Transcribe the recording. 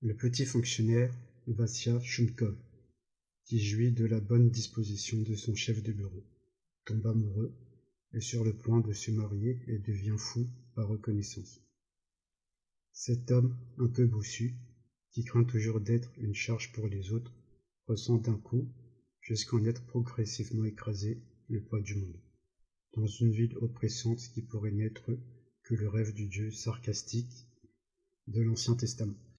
le petit fonctionnaire Vassia Chumkov, qui jouit de la bonne disposition de son chef de bureau, tombe amoureux, est sur le point de se marier et devient fou par reconnaissance. Cet homme un peu bossu, qui craint toujours d'être une charge pour les autres, ressent d'un coup, jusqu'à en être progressivement écrasé, le poids du monde. Dans une ville oppressante qui pourrait n'être que le rêve du Dieu sarcastique de l'Ancien Testament.